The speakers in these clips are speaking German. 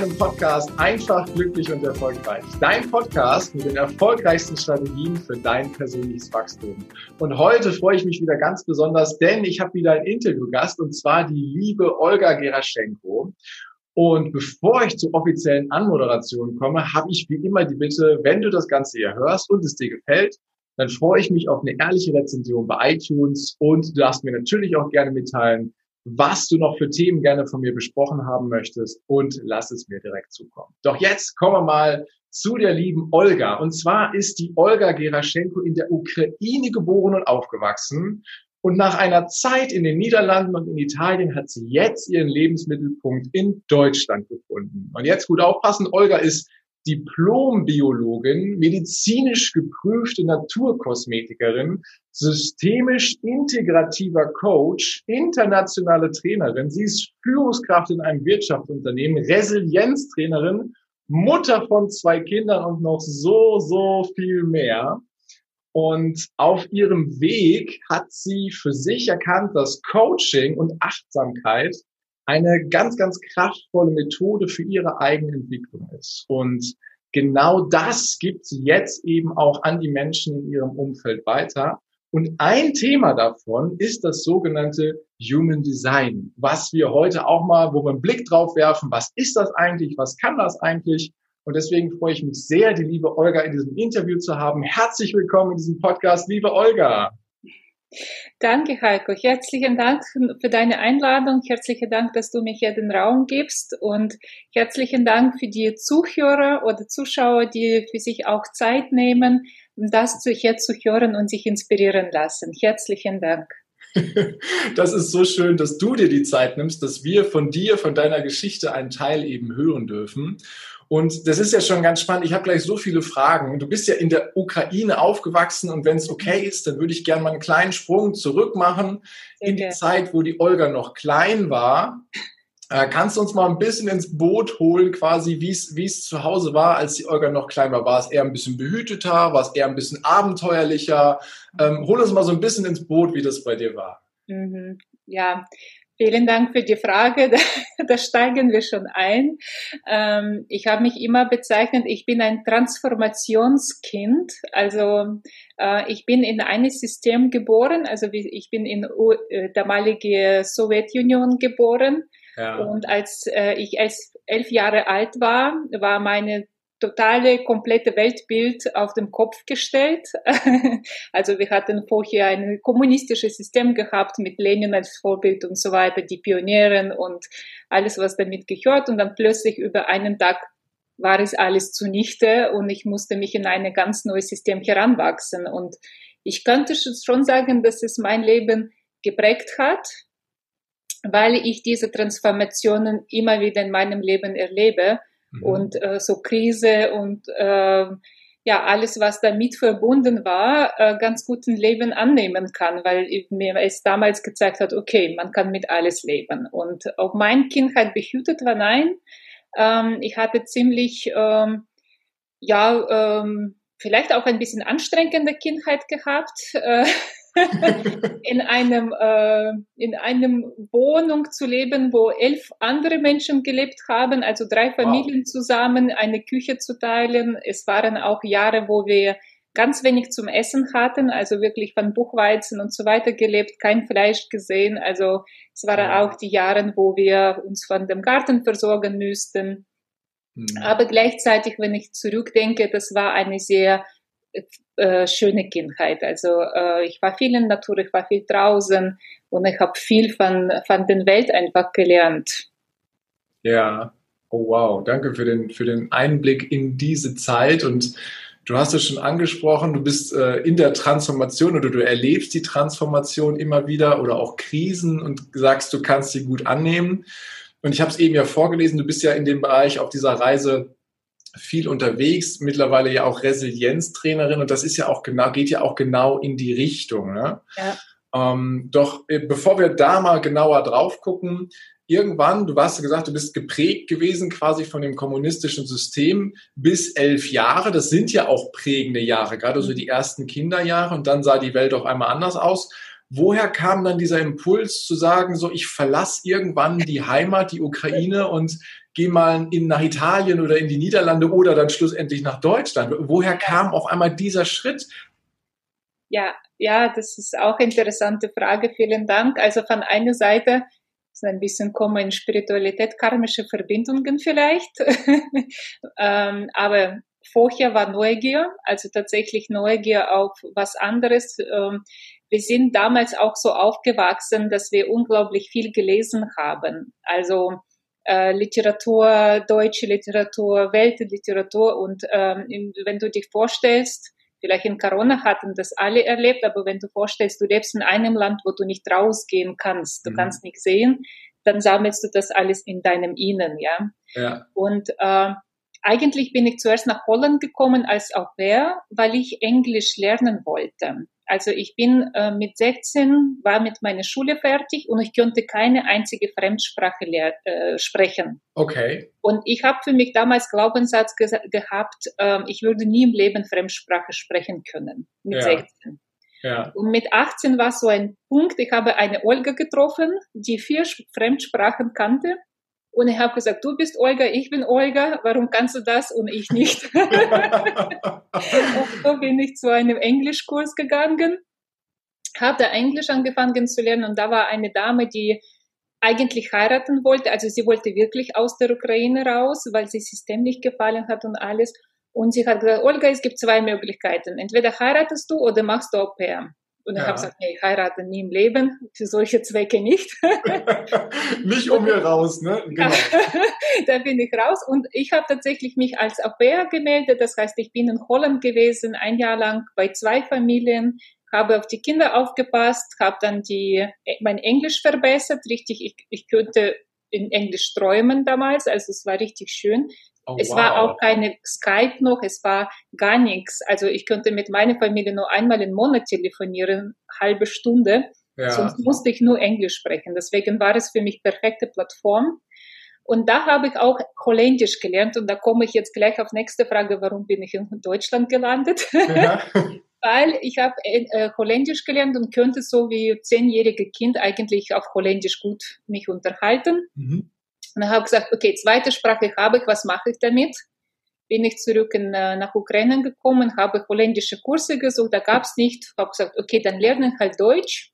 Zu deinem Podcast Einfach, glücklich und erfolgreich. Dein Podcast mit den erfolgreichsten Strategien für dein persönliches Wachstum. Und heute freue ich mich wieder ganz besonders, denn ich habe wieder einen Interviewgast und zwar die liebe Olga Geraschenko. Und bevor ich zur offiziellen Anmoderation komme, habe ich wie immer die Bitte, wenn du das Ganze hier hörst und es dir gefällt, dann freue ich mich auf eine ehrliche Rezension bei iTunes und du darfst mir natürlich auch gerne mitteilen, was du noch für Themen gerne von mir besprochen haben möchtest und lass es mir direkt zukommen. Doch jetzt kommen wir mal zu der lieben Olga. Und zwar ist die Olga Geraschenko in der Ukraine geboren und aufgewachsen. Und nach einer Zeit in den Niederlanden und in Italien hat sie jetzt ihren Lebensmittelpunkt in Deutschland gefunden. Und jetzt gut aufpassen, Olga ist Diplombiologin, medizinisch geprüfte Naturkosmetikerin, systemisch integrativer Coach, internationale Trainerin. Sie ist Führungskraft in einem Wirtschaftsunternehmen, Resilienztrainerin, Mutter von zwei Kindern und noch so, so viel mehr. Und auf ihrem Weg hat sie für sich erkannt, dass Coaching und Achtsamkeit eine ganz, ganz kraftvolle Methode für ihre eigene Entwicklung ist. Und genau das gibt sie jetzt eben auch an die Menschen in ihrem Umfeld weiter. Und ein Thema davon ist das sogenannte Human Design, was wir heute auch mal, wo wir einen Blick drauf werfen, was ist das eigentlich, was kann das eigentlich? Und deswegen freue ich mich sehr, die liebe Olga in diesem Interview zu haben. Herzlich willkommen in diesem Podcast, liebe Olga. Danke, Heiko. Herzlichen Dank für deine Einladung. Herzlichen Dank, dass du mir hier den Raum gibst. Und herzlichen Dank für die Zuhörer oder Zuschauer, die für sich auch Zeit nehmen, das hier zu hören und sich inspirieren lassen. Herzlichen Dank. Das ist so schön, dass du dir die Zeit nimmst, dass wir von dir, von deiner Geschichte einen Teil eben hören dürfen. Und das ist ja schon ganz spannend. Ich habe gleich so viele Fragen. Du bist ja in der Ukraine aufgewachsen und wenn es okay ist, dann würde ich gerne mal einen kleinen Sprung zurück machen in die Zeit, wo die Olga noch klein war. Äh, kannst du uns mal ein bisschen ins Boot holen, quasi, wie es zu Hause war, als die Olga noch klein war? War es eher ein bisschen behüteter? War es eher ein bisschen abenteuerlicher? Ähm, hol uns mal so ein bisschen ins Boot, wie das bei dir war. Mhm. Ja, Vielen Dank für die Frage. Da, da steigen wir schon ein. Ähm, ich habe mich immer bezeichnet, ich bin ein Transformationskind. Also äh, ich bin in einem System geboren. Also ich bin in äh, damalige Sowjetunion geboren. Ja. Und als äh, ich als elf Jahre alt war, war meine totale, komplette Weltbild auf den Kopf gestellt. also wir hatten vorher ein kommunistisches System gehabt mit Lenin als Vorbild und so weiter, die Pionieren und alles, was damit gehört. Und dann plötzlich über einen Tag war es alles zunichte und ich musste mich in ein ganz neues System heranwachsen. Und ich könnte schon sagen, dass es mein Leben geprägt hat, weil ich diese Transformationen immer wieder in meinem Leben erlebe mhm. und äh, so Krise und äh, ja, alles, was damit verbunden war, äh, ganz gut ein Leben annehmen kann, weil mir es damals gezeigt hat, okay, man kann mit alles leben. Und ob meine Kindheit behütet war, nein. Ähm, ich hatte ziemlich, ähm, ja, ähm, vielleicht auch ein bisschen anstrengende Kindheit gehabt. Äh, in einem äh, in einem Wohnung zu leben, wo elf andere Menschen gelebt haben, also drei Familien wow. zusammen, eine Küche zu teilen. Es waren auch Jahre, wo wir ganz wenig zum Essen hatten, also wirklich von Buchweizen und so weiter gelebt, kein Fleisch gesehen. Also es waren auch die Jahre, wo wir uns von dem Garten versorgen müssten. Mhm. Aber gleichzeitig, wenn ich zurückdenke, das war eine sehr äh, schöne Kindheit. Also äh, ich war viel in der Natur, ich war viel draußen und ich habe viel von, von der Welt einfach gelernt. Ja, oh wow, danke für den, für den Einblick in diese Zeit und Du hast es schon angesprochen, du bist äh, in der Transformation oder du erlebst die Transformation immer wieder oder auch Krisen und sagst, du kannst sie gut annehmen. Und ich habe es eben ja vorgelesen, du bist ja in dem Bereich auf dieser Reise viel unterwegs, mittlerweile ja auch Resilienztrainerin und das ist ja auch genau, geht ja auch genau in die Richtung. Ne? Ja. Ähm, doch äh, bevor wir da mal genauer drauf gucken, irgendwann, du hast gesagt, du bist geprägt gewesen quasi von dem kommunistischen System bis elf Jahre. Das sind ja auch prägende Jahre, gerade so die ersten Kinderjahre und dann sah die Welt auf einmal anders aus. Woher kam dann dieser Impuls zu sagen, so ich verlasse irgendwann die Heimat, die Ukraine und gehe mal in, nach Italien oder in die Niederlande oder dann schlussendlich nach Deutschland? Woher kam auf einmal dieser Schritt? Ja, ja, das ist auch eine interessante Frage. Vielen Dank. Also von einer Seite ist ein bisschen kommen Spiritualität, karmische Verbindungen vielleicht. ähm, aber vorher war Neugier, also tatsächlich Neugier auf was anderes. Ähm, wir sind damals auch so aufgewachsen, dass wir unglaublich viel gelesen haben. Also äh, Literatur, deutsche Literatur, Weltliteratur. Und ähm, wenn du dich vorstellst, vielleicht in Corona hatten das alle erlebt, aber wenn du vorstellst, du lebst in einem Land, wo du nicht rausgehen kannst, du mhm. kannst nichts sehen, dann sammelst du das alles in deinem Innen, ja. ja. Und äh, eigentlich bin ich zuerst nach Holland gekommen als Au pair, weil ich Englisch lernen wollte. Also ich bin äh, mit 16, war mit meiner Schule fertig und ich konnte keine einzige Fremdsprache äh, sprechen. Okay. Und ich habe für mich damals Glaubenssatz ge gehabt, äh, ich würde nie im Leben Fremdsprache sprechen können mit ja. 16. Ja. Und mit 18 war so ein Punkt, ich habe eine Olga getroffen, die vier Fremdsprachen kannte und ich habe gesagt, du bist Olga, ich bin Olga, warum kannst du das und ich nicht? und so bin ich zu einem Englischkurs gegangen, habe da Englisch angefangen zu lernen und da war eine Dame, die eigentlich heiraten wollte, also sie wollte wirklich aus der Ukraine raus, weil sie System nicht gefallen hat und alles. Und sie hat gesagt, Olga, es gibt zwei Möglichkeiten. Entweder heiratest du oder machst du Au pair. Und ich ja. habe gesagt, nee, ich heirate nie im Leben, für solche Zwecke nicht. nicht um hier raus, ne? Genau. da bin ich raus. Und ich habe tatsächlich mich als Au pair gemeldet. Das heißt, ich bin in Holland gewesen, ein Jahr lang bei zwei Familien, habe auf die Kinder aufgepasst, habe dann die, mein Englisch verbessert. Richtig, ich, ich könnte in Englisch träumen damals, also es war richtig schön. Oh, es wow. war auch keine Skype noch, es war gar nichts. Also ich könnte mit meiner Familie nur einmal im Monat telefonieren, halbe Stunde. Ja. Sonst musste ich nur Englisch sprechen. Deswegen war es für mich perfekte Plattform. Und da habe ich auch Holländisch gelernt. Und da komme ich jetzt gleich auf nächste Frage, warum bin ich in Deutschland gelandet? Ja. Weil ich habe äh, Holländisch gelernt und könnte so wie zehnjährige Kind eigentlich auf Holländisch gut mich unterhalten. Mhm. Und dann habe ich gesagt, okay, zweite Sprache habe ich, was mache ich damit? Bin ich zurück in, äh, nach Ukraine gekommen, habe holländische Kurse gesucht, da gab es nicht. Habe gesagt, okay, dann lerne ich halt Deutsch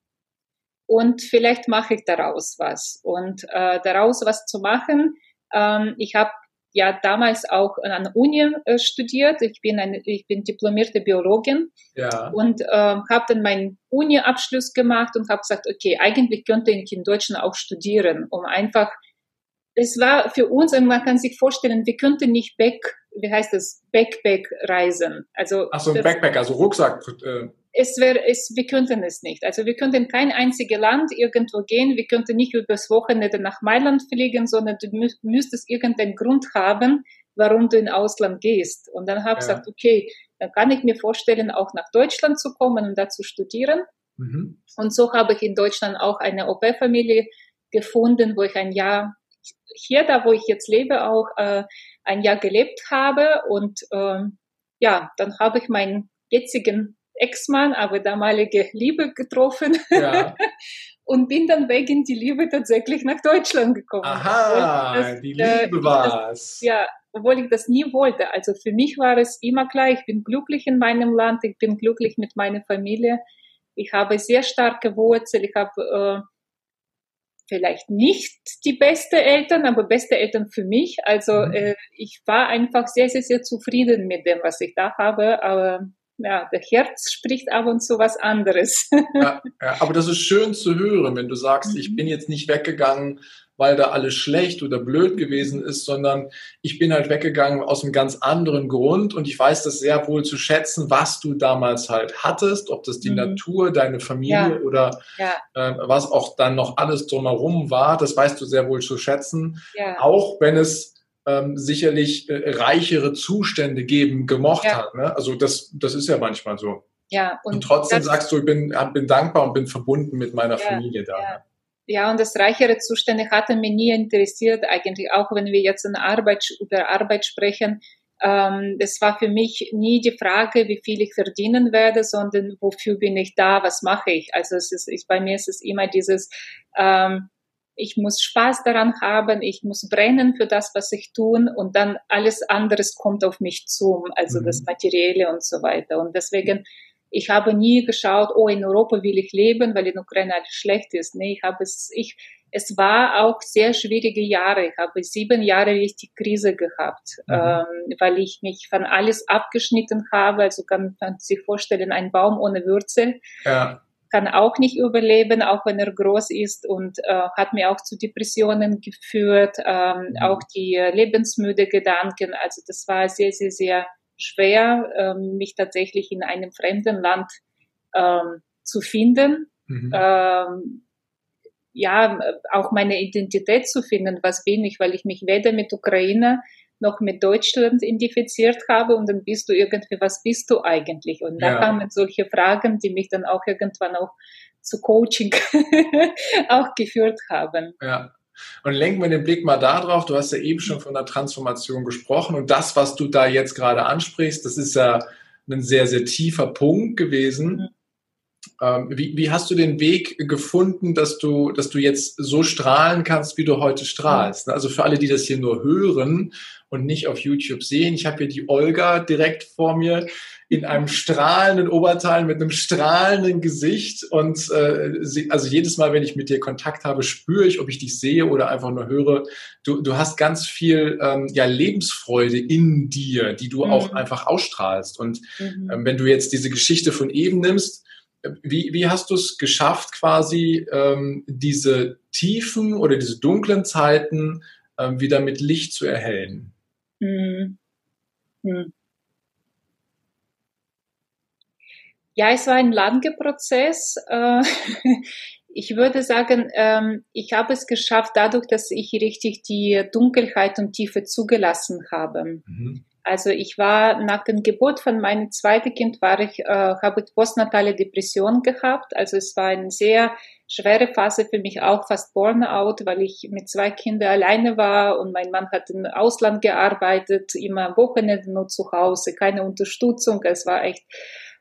und vielleicht mache ich daraus was. Und äh, daraus was zu machen, ähm, ich habe ja damals auch an der Uni äh, studiert. Ich bin eine, ich bin diplomierte Biologin ja. und äh, habe dann meinen Uni-Abschluss gemacht und habe gesagt, okay, eigentlich könnte ich in Deutschland auch studieren, um einfach es war für uns, und man kann sich vorstellen, wir könnten nicht back, wie heißt das, Backpack reisen. Also Ach so, ein Backpack, also Rucksack. Äh. Es wäre, es, wir könnten es nicht. Also wir könnten kein einziges Land irgendwo gehen. Wir könnten nicht übers Wochenende nach Mailand fliegen, sondern du müsst, müsstest irgendeinen Grund haben, warum du in Ausland gehst. Und dann habe ich ja. gesagt, okay, dann kann ich mir vorstellen, auch nach Deutschland zu kommen und da zu studieren. Mhm. Und so habe ich in Deutschland auch eine Au-pair-Familie gefunden, wo ich ein Jahr hier, da wo ich jetzt lebe, auch äh, ein Jahr gelebt habe. Und ähm, ja, dann habe ich meinen jetzigen Ex-Mann, aber damalige Liebe getroffen. Ja. und bin dann wegen die Liebe tatsächlich nach Deutschland gekommen. Aha, das, die äh, Liebe äh, war's. Ja, obwohl ich das nie wollte. Also für mich war es immer klar, ich bin glücklich in meinem Land, ich bin glücklich mit meiner Familie. Ich habe sehr starke Wurzel, ich habe äh, vielleicht nicht die beste Eltern, aber beste Eltern für mich. Also mhm. äh, ich war einfach sehr, sehr, sehr zufrieden mit dem, was ich da habe. Aber ja, der Herz spricht ab und zu was anderes. Ja, ja, aber das ist schön zu hören, wenn du sagst, mhm. ich bin jetzt nicht weggegangen, weil da alles schlecht oder blöd gewesen ist, sondern ich bin halt weggegangen aus einem ganz anderen Grund und ich weiß das sehr wohl zu schätzen, was du damals halt hattest, ob das die mhm. Natur, deine Familie ja. oder ja. Äh, was auch dann noch alles drumherum war, das weißt du sehr wohl zu schätzen, ja. auch wenn es ähm, sicherlich äh, reichere Zustände geben gemocht hat. Ne? Also das, das ist ja manchmal so. ja. Und, und trotzdem sagst du, ich bin, bin dankbar und bin verbunden mit meiner Familie da. Ja. Und das reichere Zustände hatte mich nie interessiert, eigentlich auch wenn wir jetzt in Arbeit, über Arbeit sprechen. Ähm, das war für mich nie die Frage, wie viel ich verdienen werde, sondern wofür bin ich da, was mache ich. Also es ist, ich, bei mir ist es immer dieses, ähm, ich muss Spaß daran haben, ich muss brennen für das, was ich tun und dann alles anderes kommt auf mich zu, also mhm. das Materielle und so weiter. Und deswegen ich habe nie geschaut, oh, in Europa will ich leben, weil in Ukraine alles schlecht ist. Nee, ich habe es, ich, es war auch sehr schwierige Jahre. Ich habe sieben Jahre richtig Krise gehabt, mhm. ähm, weil ich mich von alles abgeschnitten habe. Also kann man sich vorstellen, ein Baum ohne Wurzel. Ja. Kann auch nicht überleben, auch wenn er groß ist und äh, hat mir auch zu Depressionen geführt, ähm, mhm. auch die äh, lebensmüde Gedanken. Also das war sehr, sehr, sehr schwer, ähm, mich tatsächlich in einem fremden Land ähm, zu finden. Mhm. Ähm, ja, auch meine Identität zu finden, was bin ich, weil ich mich weder mit Ukraine noch mit Deutschland identifiziert habe und dann bist du irgendwie, was bist du eigentlich? Und da ja. kamen solche Fragen, die mich dann auch irgendwann auch zu Coaching auch geführt haben. Ja. Und lenken wir den Blick mal da drauf. Du hast ja eben schon von der Transformation gesprochen und das, was du da jetzt gerade ansprichst, das ist ja ein sehr, sehr tiefer Punkt gewesen. Ähm, wie, wie, hast du den Weg gefunden, dass du, dass du jetzt so strahlen kannst, wie du heute strahlst? Also für alle, die das hier nur hören und nicht auf YouTube sehen, ich habe hier die Olga direkt vor mir in einem strahlenden Oberteil mit einem strahlenden Gesicht und äh, sie, also jedes Mal, wenn ich mit dir Kontakt habe, spüre ich, ob ich dich sehe oder einfach nur höre. Du, du hast ganz viel ähm, ja Lebensfreude in dir, die du mhm. auch einfach ausstrahlst. Und mhm. ähm, wenn du jetzt diese Geschichte von eben nimmst, wie, wie hast du es geschafft, quasi ähm, diese tiefen oder diese dunklen Zeiten ähm, wieder mit Licht zu erhellen? Mhm. Mhm. Ja, es war ein langer Prozess. Äh, ich würde sagen, ähm, ich habe es geschafft dadurch, dass ich richtig die Dunkelheit und Tiefe zugelassen habe. Mhm. Also ich war nach dem Geburt von meinem zweiten Kind war ich, äh, habe postnatale Depression gehabt. Also es war eine sehr schwere Phase für mich auch, fast Burnout, weil ich mit zwei Kindern alleine war und mein Mann hat im Ausland gearbeitet, immer am Wochenende nur zu Hause, keine Unterstützung. Es war echt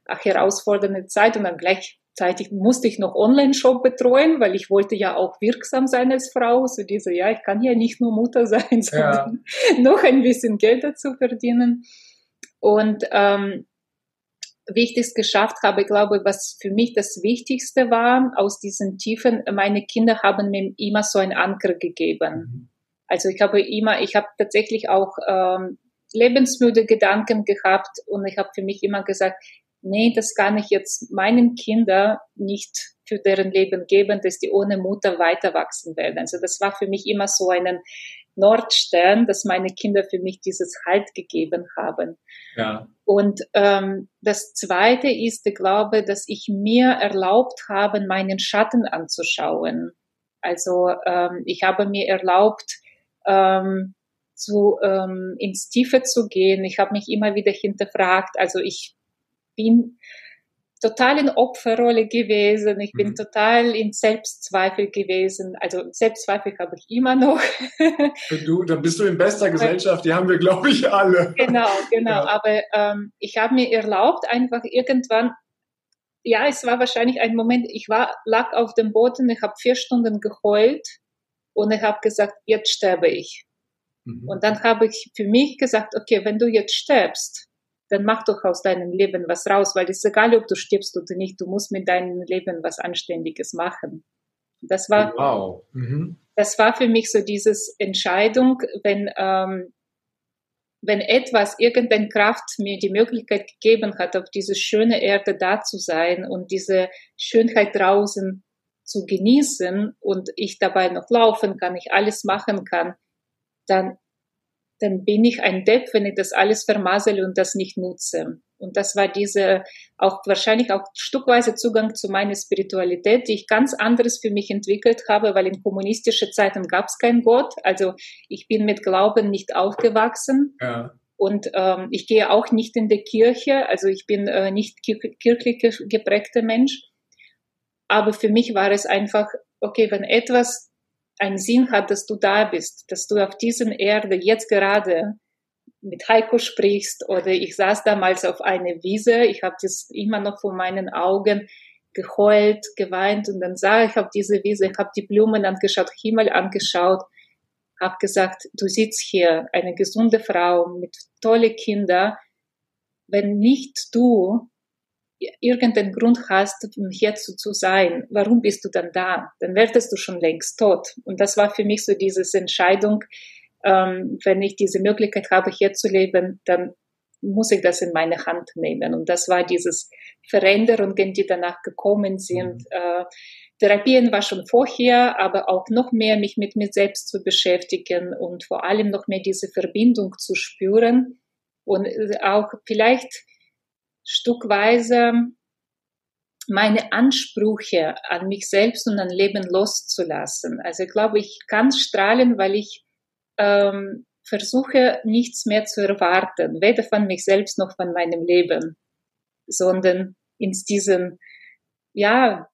herausfordernde Zeit und dann gleichzeitig musste ich noch Online-Shop betreuen, weil ich wollte ja auch wirksam sein als Frau. So diese, ja, ich kann ja nicht nur Mutter sein, sondern ja. noch ein bisschen Geld dazu verdienen. Und ähm, wie ich das geschafft habe, ich glaube, was für mich das Wichtigste war, aus diesen Tiefen, meine Kinder haben mir immer so einen Anker gegeben. Mhm. Also ich habe immer, ich habe tatsächlich auch ähm, lebensmüde Gedanken gehabt und ich habe für mich immer gesagt, nee, das kann ich jetzt meinen Kindern nicht für deren Leben geben, dass die ohne Mutter weiter wachsen werden. Also das war für mich immer so einen Nordstern, dass meine Kinder für mich dieses Halt gegeben haben. Ja. Und ähm, das Zweite ist, ich glaube, dass ich mir erlaubt habe, meinen Schatten anzuschauen. Also ähm, ich habe mir erlaubt, ähm, zu, ähm, ins Tiefe zu gehen. Ich habe mich immer wieder hinterfragt. Also ich bin total in Opferrolle gewesen. Ich bin mhm. total in Selbstzweifel gewesen. Also Selbstzweifel habe ich immer noch. du, dann bist du in bester Gesellschaft. Die haben wir, glaube ich, alle. Genau, genau. Ja. Aber ähm, ich habe mir erlaubt, einfach irgendwann. Ja, es war wahrscheinlich ein Moment. Ich war lag auf dem Boden. Ich habe vier Stunden geheult und ich habe gesagt, jetzt sterbe ich. Mhm. Und dann habe ich für mich gesagt, okay, wenn du jetzt stirbst, dann mach doch aus deinem Leben was raus, weil es ist egal, ob du stirbst oder nicht, du musst mit deinem Leben was Anständiges machen. Das war, wow. Mhm. das war für mich so dieses Entscheidung, wenn, ähm, wenn etwas, irgendeine Kraft mir die Möglichkeit gegeben hat, auf diese schöne Erde da zu sein und diese Schönheit draußen zu genießen und ich dabei noch laufen kann, ich alles machen kann, dann dann bin ich ein Depp, wenn ich das alles vermasele und das nicht nutze. Und das war diese auch wahrscheinlich auch stückweise Zugang zu meiner Spiritualität, die ich ganz anderes für mich entwickelt habe, weil in kommunistischen Zeiten gab es keinen Gott. Also ich bin mit Glauben nicht aufgewachsen. Ja. Und ähm, ich gehe auch nicht in die Kirche, also ich bin äh, nicht kirchlich geprägter Mensch. Aber für mich war es einfach, okay, wenn etwas einen Sinn hat, dass du da bist, dass du auf diesen Erde jetzt gerade mit Heiko sprichst oder ich saß damals auf einer Wiese, ich habe das immer noch vor meinen Augen geheult, geweint und dann sah ich auf diese Wiese, ich habe die Blumen angeschaut, Himmel angeschaut, habe gesagt, du sitzt hier, eine gesunde Frau mit tolle Kinder, wenn nicht du irgendeinen Grund hast, um hier zu, zu sein, warum bist du dann da? Dann wärtest du schon längst tot. Und das war für mich so diese Entscheidung, ähm, wenn ich diese Möglichkeit habe, hier zu leben, dann muss ich das in meine Hand nehmen. Und das war dieses Veränderungen, die danach gekommen sind. Mhm. Äh, Therapien war schon vorher, aber auch noch mehr mich mit mir selbst zu beschäftigen und vor allem noch mehr diese Verbindung zu spüren und auch vielleicht stückweise meine Ansprüche an mich selbst und an Leben loszulassen. Also ich glaube, ich kann strahlen, weil ich ähm, versuche nichts mehr zu erwarten, weder von mich selbst noch von meinem Leben, sondern in diesen, ja,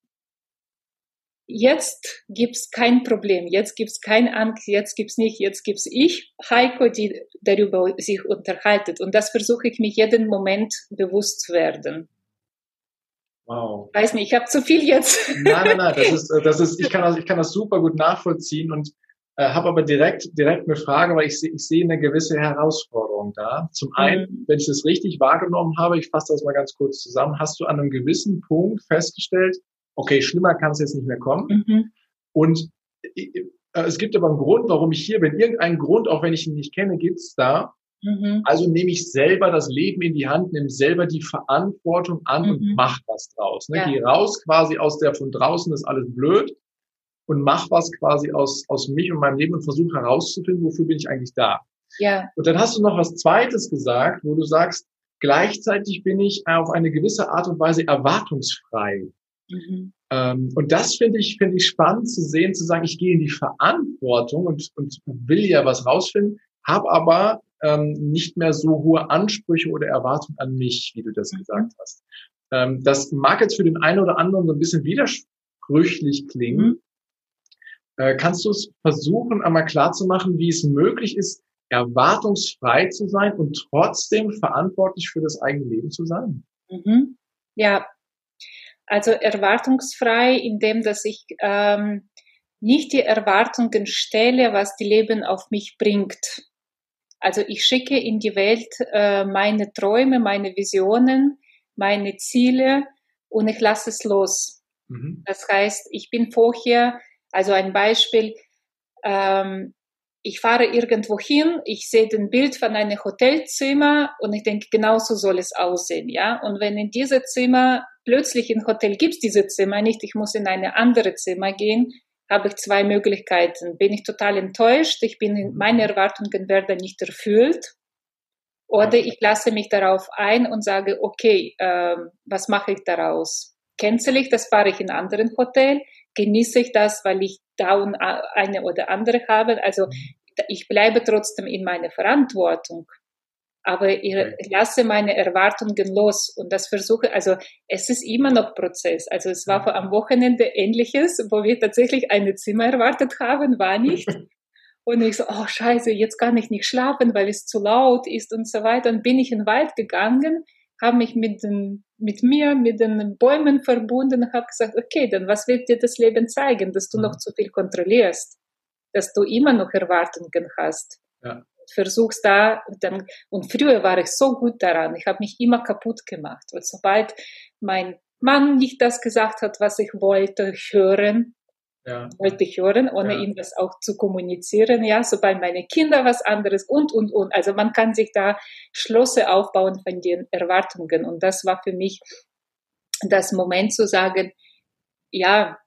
jetzt gibt's kein Problem, jetzt gibt's kein Angst, jetzt gibt's nicht, jetzt gibt's ich, Heiko, die darüber sich unterhaltet. Und das versuche ich mich jeden Moment bewusst zu werden. Wow. Weiß nicht, ich habe zu viel jetzt. Nein, nein, nein, das ist, das ist, ich kann das, ich kann das super gut nachvollziehen und äh, habe aber direkt, direkt eine Frage, weil ich, sehe ich sehe eine gewisse Herausforderung da. Zum mhm. einen, wenn ich das richtig wahrgenommen habe, ich fasse das mal ganz kurz zusammen, hast du an einem gewissen Punkt festgestellt, okay, schlimmer kann es jetzt nicht mehr kommen. Mhm. Und äh, es gibt aber einen Grund, warum ich hier bin. Irgendeinen Grund, auch wenn ich ihn nicht kenne, gibt's da. Mhm. Also nehme ich selber das Leben in die Hand, nehme selber die Verantwortung an mhm. und mach was draus. Ne? Ja. Geh raus quasi aus der von draußen ist alles blöd und mach was quasi aus, aus mich und meinem Leben und versuche herauszufinden, wofür bin ich eigentlich da. Ja. Und dann hast du noch was Zweites gesagt, wo du sagst, gleichzeitig bin ich auf eine gewisse Art und Weise erwartungsfrei. Mhm. Ähm, und das finde ich, finde ich spannend zu sehen, zu sagen, ich gehe in die Verantwortung und, und will ja was rausfinden, habe aber ähm, nicht mehr so hohe Ansprüche oder Erwartungen an mich, wie du das mhm. gesagt hast. Ähm, das mag jetzt für den einen oder anderen so ein bisschen widersprüchlich klingen. Mhm. Äh, kannst du es versuchen, einmal klarzumachen, wie es möglich ist, erwartungsfrei zu sein und trotzdem verantwortlich für das eigene Leben zu sein? Mhm. Ja, also erwartungsfrei, indem dass ich ähm, nicht die Erwartungen stelle, was die Leben auf mich bringt. Also ich schicke in die Welt äh, meine Träume, meine Visionen, meine Ziele und ich lasse es los. Mhm. Das heißt, ich bin vorher, also ein Beispiel, ähm, ich fahre irgendwo hin, ich sehe den Bild von einem Hotelzimmer und ich denke, genau so soll es aussehen, ja. Und wenn in diesem Zimmer plötzlich im Hotel gibt es diese Zimmer nicht, ich muss in eine andere Zimmer gehen, habe ich zwei Möglichkeiten. Bin ich total enttäuscht, ich bin, meine Erwartungen werden nicht erfüllt, oder ich lasse mich darauf ein und sage, okay, äh, was mache ich daraus? Cancel ich, das fahre ich in anderen Hotel, genieße ich das, weil ich da eine oder andere habe. Also ich bleibe trotzdem in meiner Verantwortung, aber ich lasse meine Erwartungen los und das versuche, also es ist immer noch Prozess. Also es war vor am Wochenende ähnliches, wo wir tatsächlich eine Zimmer erwartet haben, war nicht. Und ich so, oh scheiße, jetzt kann ich nicht schlafen, weil es zu laut ist und so weiter. Und bin ich in den Wald gegangen, habe mich mit, den, mit mir, mit den Bäumen verbunden und habe gesagt, okay, dann was wird dir das Leben zeigen, dass du noch mhm. zu viel kontrollierst, dass du immer noch Erwartungen hast. Ja. Versuchst da dann, und früher war ich so gut daran, ich habe mich immer kaputt gemacht. Und sobald mein Mann nicht das gesagt hat, was ich wollte hören, ja. wollte ich hören, ohne ja. ihm das auch zu kommunizieren. Ja, sobald meine Kinder was anderes und, und, und. Also man kann sich da Schlosse aufbauen von den Erwartungen. Und das war für mich das Moment zu sagen, ja,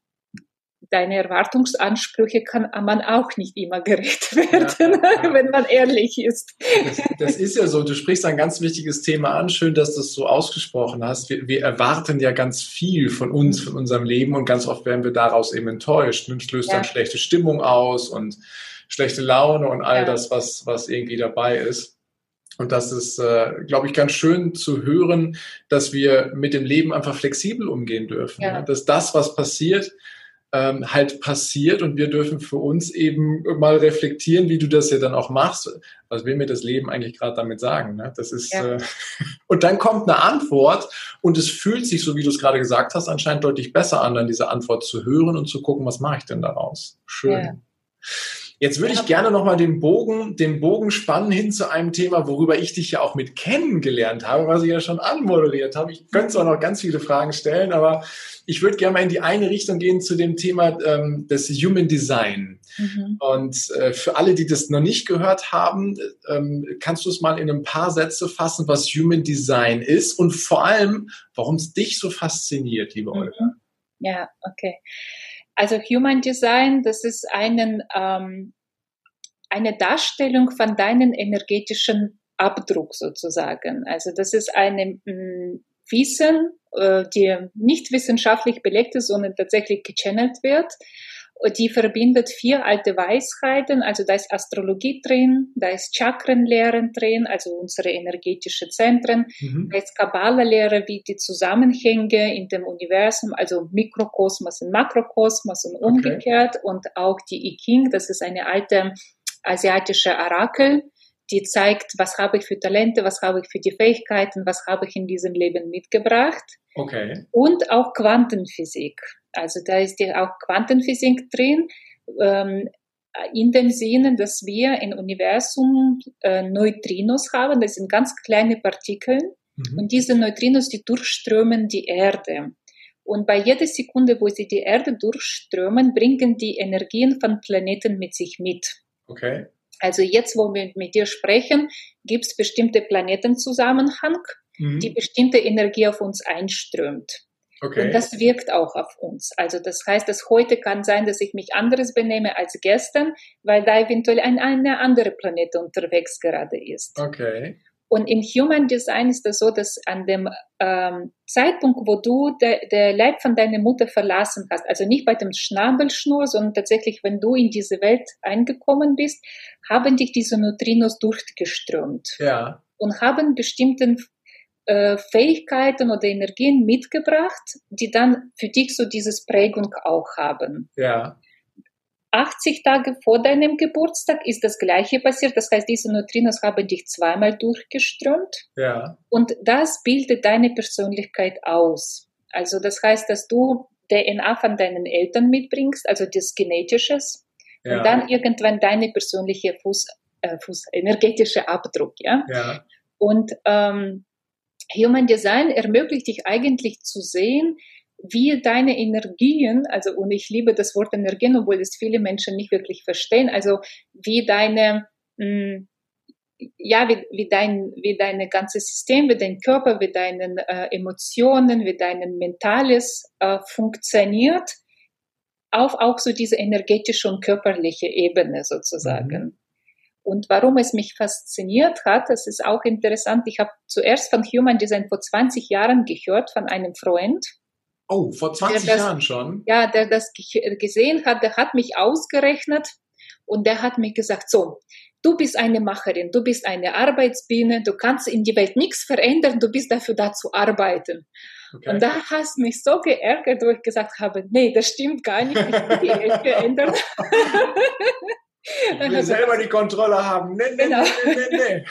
deine Erwartungsansprüche kann man auch nicht immer gerecht werden, ja, ja. wenn man ehrlich ist. Das, das, ist ja so. Du sprichst ein ganz wichtiges Thema an. Schön, dass du es so ausgesprochen hast. Wir, wir, erwarten ja ganz viel von uns, von unserem Leben und ganz oft werden wir daraus eben enttäuscht. Und löst ja. dann schlechte Stimmung aus und schlechte Laune und all das, was, was irgendwie dabei ist. Und das ist, äh, glaube ich, ganz schön zu hören, dass wir mit dem Leben einfach flexibel umgehen dürfen. Ja. Ne? Dass das, was passiert, ähm, halt passiert und wir dürfen für uns eben mal reflektieren, wie du das ja dann auch machst. Was will mir das Leben eigentlich gerade damit sagen? Ne? Das ist ja. äh, und dann kommt eine Antwort und es fühlt sich, so wie du es gerade gesagt hast, anscheinend deutlich besser an, dann diese Antwort zu hören und zu gucken, was mache ich denn daraus? Schön. Ja. Jetzt würde ich gerne nochmal den Bogen, den Bogen spannen hin zu einem Thema, worüber ich dich ja auch mit kennengelernt habe, was ich ja schon anmoderiert habe. Ich könnte zwar noch ganz viele Fragen stellen, aber ich würde gerne mal in die eine Richtung gehen zu dem Thema ähm, des Human Design. Mhm. Und äh, für alle, die das noch nicht gehört haben, ähm, kannst du es mal in ein paar Sätze fassen, was Human Design ist und vor allem, warum es dich so fasziniert, liebe mhm. Olga. Ja, okay. Also Human Design, das ist einen, ähm, eine Darstellung von deinem energetischen Abdruck sozusagen. Also das ist eine mm, Wissen, äh, die nicht wissenschaftlich belegt ist, sondern tatsächlich gechannelt wird die verbindet vier alte Weisheiten, also da ist Astrologie drin, da ist Chakrenlehren drin, also unsere energetischen Zentren, mhm. da ist Kabbalah-Lehre, wie die Zusammenhänge in dem Universum, also Mikrokosmos und Makrokosmos und umgekehrt okay. und auch die I Ching, das ist eine alte asiatische Orakel, die zeigt, was habe ich für Talente, was habe ich für die Fähigkeiten, was habe ich in diesem Leben mitgebracht. Okay. Und auch Quantenphysik. Also da ist ja auch Quantenphysik drin, ähm, in dem Sinne, dass wir im Universum äh, Neutrinos haben. Das sind ganz kleine Partikel. Mhm. Und diese Neutrinos, die durchströmen die Erde. Und bei jeder Sekunde, wo sie die Erde durchströmen, bringen die Energien von Planeten mit sich mit. Okay. Also jetzt, wo wir mit dir sprechen, gibt es bestimmte Planetenzusammenhang, mhm. die bestimmte Energie auf uns einströmt. Okay. Und das wirkt auch auf uns. Also das heißt, dass heute kann sein, dass ich mich anderes benehme als gestern, weil da eventuell ein, eine andere Planete unterwegs gerade ist. Okay. Und im Human Design ist das so, dass an dem ähm, Zeitpunkt, wo du der, der Leib von deiner Mutter verlassen hast, also nicht bei dem Schnabelschnur, sondern tatsächlich, wenn du in diese Welt eingekommen bist, haben dich diese Neutrinos durchgeströmt. Ja. Und haben bestimmten äh, Fähigkeiten oder Energien mitgebracht, die dann für dich so dieses Prägung auch haben. Ja. 80 Tage vor deinem Geburtstag ist das Gleiche passiert. Das heißt, diese Neutrinos haben dich zweimal durchgeströmt. Ja. Und das bildet deine Persönlichkeit aus. Also das heißt, dass du DNA von deinen Eltern mitbringst, also das Genetisches. Ja. Und dann irgendwann deine persönliche Fuß, äh, Fuß, energetische Abdruck, ja. ja. Und ähm, Human Design ermöglicht dich eigentlich zu sehen, wie deine Energien, also und ich liebe das Wort Energien, obwohl es viele Menschen nicht wirklich verstehen, also wie deine mh, hm, ja, wie, wie dein, wie dein ganzes System, wie dein Körper, wie deine äh, Emotionen, wie dein Mentales äh, funktioniert, auf auch so diese energetische und körperliche Ebene sozusagen. Mhm. Und warum es mich fasziniert hat, das ist auch interessant. Ich habe zuerst von Human Design vor 20 Jahren gehört von einem Freund. Oh, vor 20 das, Jahren schon? Ja, der das gesehen hat, der hat mich ausgerechnet und der hat mir gesagt, so, du bist eine Macherin, du bist eine Arbeitsbiene, du kannst in die Welt nichts verändern, du bist dafür da zu arbeiten. Okay. Und da hast mich so geärgert, wo ich gesagt habe, nee, das stimmt gar nicht, ich will die Welt verändern. Ich will selber die Kontrolle haben. Nee, nee, genau. nee, nee, nee.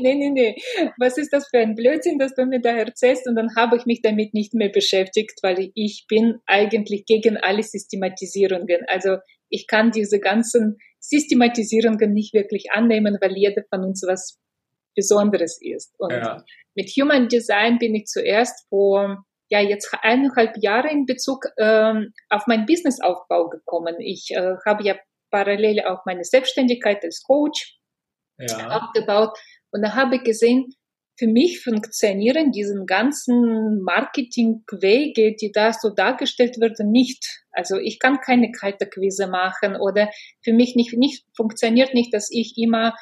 nee, nee, nee. Was ist das für ein Blödsinn, dass du mir da erzählst? Und dann habe ich mich damit nicht mehr beschäftigt, weil ich bin eigentlich gegen alle Systematisierungen. Also ich kann diese ganzen Systematisierungen nicht wirklich annehmen, weil jeder von uns was Besonderes ist. Und ja. mit Human Design bin ich zuerst vor ja jetzt eineinhalb Jahre in Bezug ähm, auf meinen Businessaufbau gekommen. Ich äh, habe ja parallel auch meine Selbstständigkeit als Coach ja. aufgebaut. Und da habe ich gesehen, für mich funktionieren diesen ganzen Marketingwege, die da so dargestellt werden, nicht. Also ich kann keine kalte Quise machen oder für mich nicht, nicht funktioniert nicht, dass ich immer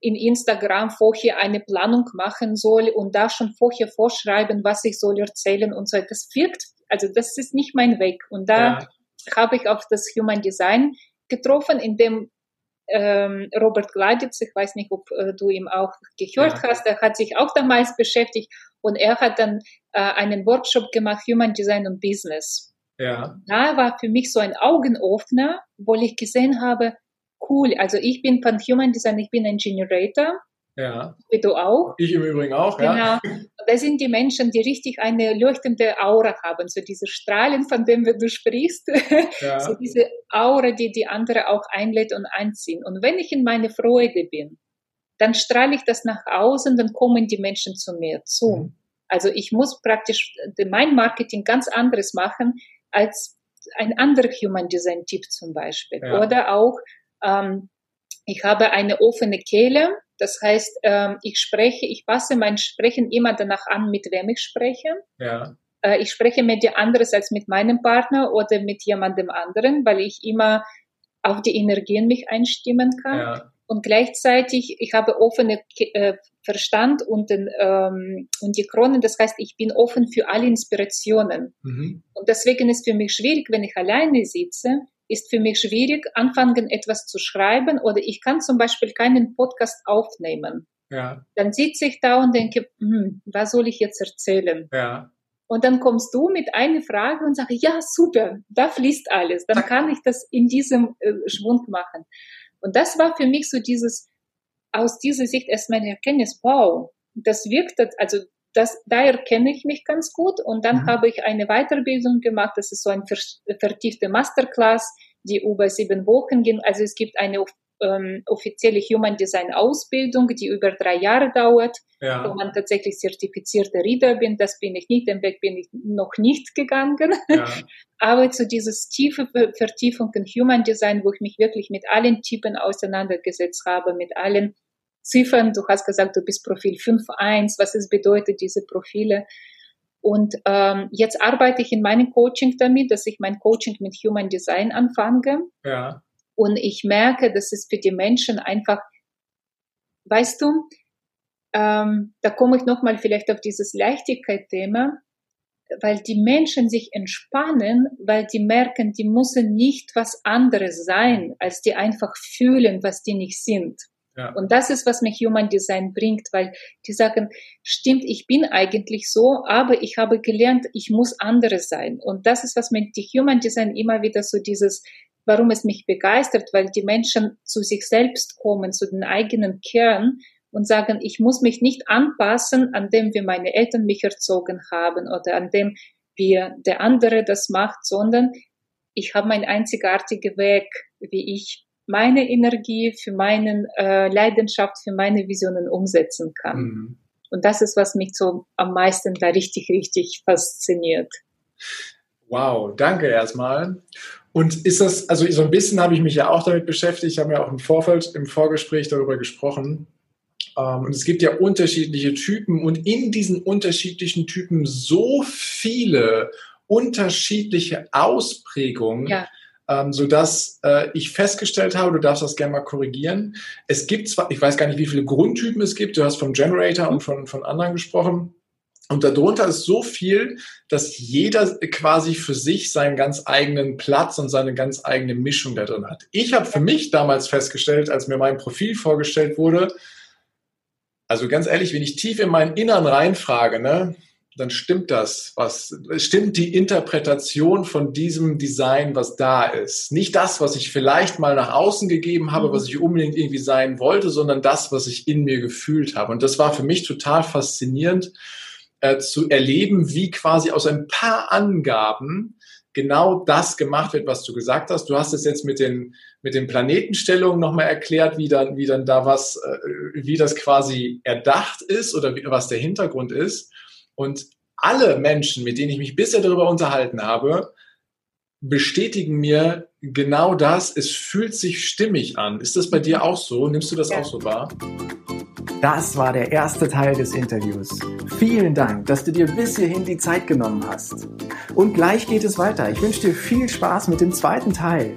in Instagram vorher eine Planung machen soll und da schon vorher vorschreiben, was ich soll erzählen und so. Das wirkt, also das ist nicht mein Weg. Und da ja. habe ich auf das Human Design getroffen, in dem ähm, Robert Gladitz, ich weiß nicht, ob äh, du ihm auch gehört ja. hast, der hat sich auch damals beschäftigt und er hat dann äh, einen Workshop gemacht, Human Design und Business. Ja. Da war für mich so ein Augenöffner, wo ich gesehen habe, cool, also ich bin von Human Design, ich bin ein Generator ja. Wie du auch. Ich im Übrigen auch, genau. ja. Das sind die Menschen, die richtig eine leuchtende Aura haben, so diese Strahlen, von denen du sprichst, ja. so diese Aura, die die andere auch einlädt und anziehen. Und wenn ich in meine Freude bin, dann strahle ich das nach außen, dann kommen die Menschen zu mir zu. Mhm. Also ich muss praktisch mein Marketing ganz anderes machen als ein anderer Human Design Typ zum Beispiel. Ja. Oder auch, ähm, ich habe eine offene Kehle, das heißt, ähm, ich spreche, ich passe mein Sprechen immer danach an, mit wem ich spreche. Ja. Äh, ich spreche mit dir anderes als mit meinem Partner oder mit jemandem anderen, weil ich immer auf die Energien mich einstimmen kann. Ja. Und gleichzeitig, ich habe offene äh, Verstand und, den, ähm, und die Kronen. Das heißt, ich bin offen für alle Inspirationen. Mhm. Und deswegen ist für mich schwierig, wenn ich alleine sitze, ist für mich schwierig, anfangen etwas zu schreiben oder ich kann zum Beispiel keinen Podcast aufnehmen. Ja. Dann sitze ich da und denke, hm, was soll ich jetzt erzählen? Ja. Und dann kommst du mit einer Frage und sage, ja, super, da fließt alles. Dann kann ich das in diesem äh, Schwung machen. Und das war für mich so dieses, aus dieser Sicht erstmal eine Erkenntnis, wow, das wirkt, also das, da erkenne ich mich ganz gut. Und dann mhm. habe ich eine Weiterbildung gemacht. Das ist so ein vertiefte Masterclass, die über sieben Wochen ging. Also es gibt eine ähm, offizielle Human Design Ausbildung, die über drei Jahre dauert, ja. wo man tatsächlich zertifizierte Reader bin. Das bin ich nicht, den Weg bin ich noch nicht gegangen. Ja. Aber zu dieses tiefe Vertiefung in Human Design, wo ich mich wirklich mit allen Typen auseinandergesetzt habe, mit allen Ziffern. Du hast gesagt, du bist Profil 5.1. Was es bedeutet, diese Profile? Und ähm, jetzt arbeite ich in meinem Coaching damit, dass ich mein Coaching mit Human Design anfange. Ja. Und ich merke, dass es für die Menschen einfach, weißt du, ähm, da komme ich nochmal vielleicht auf dieses Leichtigkeit-Thema, weil die Menschen sich entspannen, weil die merken, die müssen nicht was anderes sein, als die einfach fühlen, was die nicht sind. Ja. Und das ist, was mir Human Design bringt, weil die sagen, stimmt, ich bin eigentlich so, aber ich habe gelernt, ich muss anderes sein. Und das ist, was mir die Human Design immer wieder so dieses, warum es mich begeistert, weil die Menschen zu sich selbst kommen, zu den eigenen Kern und sagen, ich muss mich nicht anpassen an dem, wie meine Eltern mich erzogen haben oder an dem, wie der andere das macht, sondern ich habe meinen einzigartigen Weg, wie ich meine Energie für meine äh, Leidenschaft, für meine Visionen umsetzen kann. Mhm. Und das ist, was mich so am meisten da richtig, richtig fasziniert. Wow, danke erstmal. Und ist das, also so ein bisschen habe ich mich ja auch damit beschäftigt, ich habe ja auch im Vorfeld, im Vorgespräch darüber gesprochen. Ähm, und es gibt ja unterschiedliche Typen und in diesen unterschiedlichen Typen so viele unterschiedliche Ausprägungen. Ja ähm, so dass äh, ich festgestellt habe, du darfst das gerne mal korrigieren. Es gibt zwar, ich weiß gar nicht, wie viele Grundtypen es gibt. Du hast vom Generator und von, von anderen gesprochen. Und darunter ist so viel, dass jeder quasi für sich seinen ganz eigenen Platz und seine ganz eigene Mischung da drin hat. Ich habe für mich damals festgestellt, als mir mein Profil vorgestellt wurde, also ganz ehrlich, wenn ich tief in meinen Innern reinfrage, ne, dann stimmt das, was stimmt die Interpretation von diesem Design, was da ist. Nicht das, was ich vielleicht mal nach außen gegeben habe, mhm. was ich unbedingt irgendwie sein wollte, sondern das, was ich in mir gefühlt habe. Und das war für mich total faszinierend äh, zu erleben, wie quasi aus ein paar Angaben genau das gemacht wird, was du gesagt hast. Du hast es jetzt mit den mit den Planetenstellungen nochmal erklärt, wie dann wie dann da was, äh, wie das quasi erdacht ist oder wie, was der Hintergrund ist. Und alle Menschen, mit denen ich mich bisher darüber unterhalten habe, bestätigen mir genau das. Es fühlt sich stimmig an. Ist das bei dir auch so? Nimmst du das auch so wahr? Das war der erste Teil des Interviews. Vielen Dank, dass du dir bis hierhin die Zeit genommen hast. Und gleich geht es weiter. Ich wünsche dir viel Spaß mit dem zweiten Teil.